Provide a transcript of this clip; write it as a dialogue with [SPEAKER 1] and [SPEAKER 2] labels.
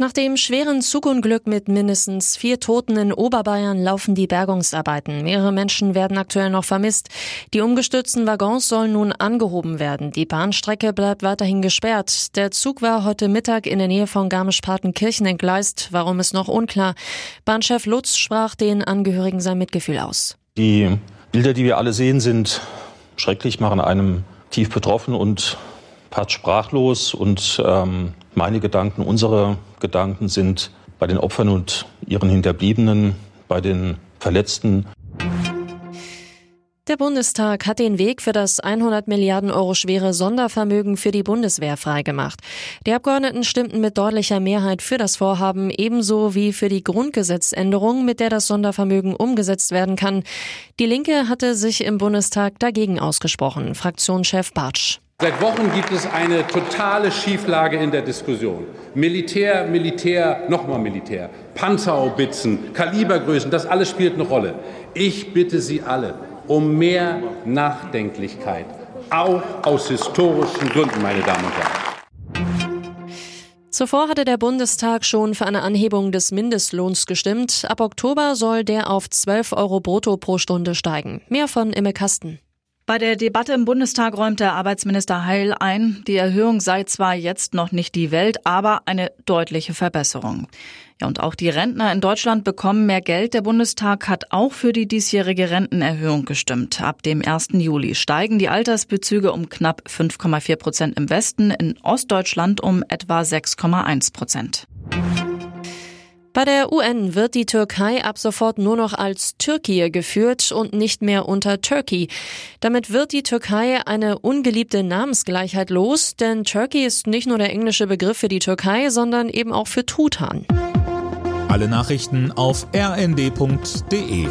[SPEAKER 1] Nach dem schweren Zugunglück mit mindestens vier Toten in Oberbayern laufen die Bergungsarbeiten. Mehrere Menschen werden aktuell noch vermisst. Die umgestürzten Waggons sollen nun angehoben werden. Die Bahnstrecke bleibt weiterhin gesperrt. Der Zug war heute Mittag in der Nähe von Garmisch-Partenkirchen entgleist. Warum ist noch unklar. Bahnchef Lutz sprach den Angehörigen sein Mitgefühl aus.
[SPEAKER 2] Die Bilder, die wir alle sehen, sind schrecklich, machen einem tief betroffen und pat sprachlos und ähm, meine Gedanken, unsere Gedanken sind bei den Opfern und ihren Hinterbliebenen, bei den Verletzten.
[SPEAKER 1] Der Bundestag hat den Weg für das 100 Milliarden Euro schwere Sondervermögen für die Bundeswehr freigemacht. Die Abgeordneten stimmten mit deutlicher Mehrheit für das Vorhaben, ebenso wie für die Grundgesetzänderung, mit der das Sondervermögen umgesetzt werden kann. Die Linke hatte sich im Bundestag dagegen ausgesprochen. Fraktionschef Bartsch.
[SPEAKER 3] Seit Wochen gibt es eine totale Schieflage in der Diskussion. Militär, Militär, nochmal Militär, Panzerhaubitzen, Kalibergrößen, das alles spielt eine Rolle. Ich bitte Sie alle um mehr Nachdenklichkeit, auch aus historischen Gründen, meine Damen und Herren.
[SPEAKER 1] Zuvor hatte der Bundestag schon für eine Anhebung des Mindestlohns gestimmt. Ab Oktober soll der auf 12 Euro brutto pro Stunde steigen. Mehr von Imme Kasten.
[SPEAKER 4] Bei der Debatte im Bundestag räumt der Arbeitsminister Heil ein, die Erhöhung sei zwar jetzt noch nicht die Welt, aber eine deutliche Verbesserung. Ja, und auch die Rentner in Deutschland bekommen mehr Geld. Der Bundestag hat auch für die diesjährige Rentenerhöhung gestimmt. Ab dem 1. Juli steigen die Altersbezüge um knapp 5,4 Prozent im Westen, in Ostdeutschland um etwa 6,1 Prozent.
[SPEAKER 1] Bei der UN wird die Türkei ab sofort nur noch als Türkei geführt und nicht mehr unter Turkey. Damit wird die Türkei eine ungeliebte Namensgleichheit los, denn Turkey ist nicht nur der englische Begriff für die Türkei, sondern eben auch für Tutan.
[SPEAKER 5] Alle Nachrichten auf rnd.de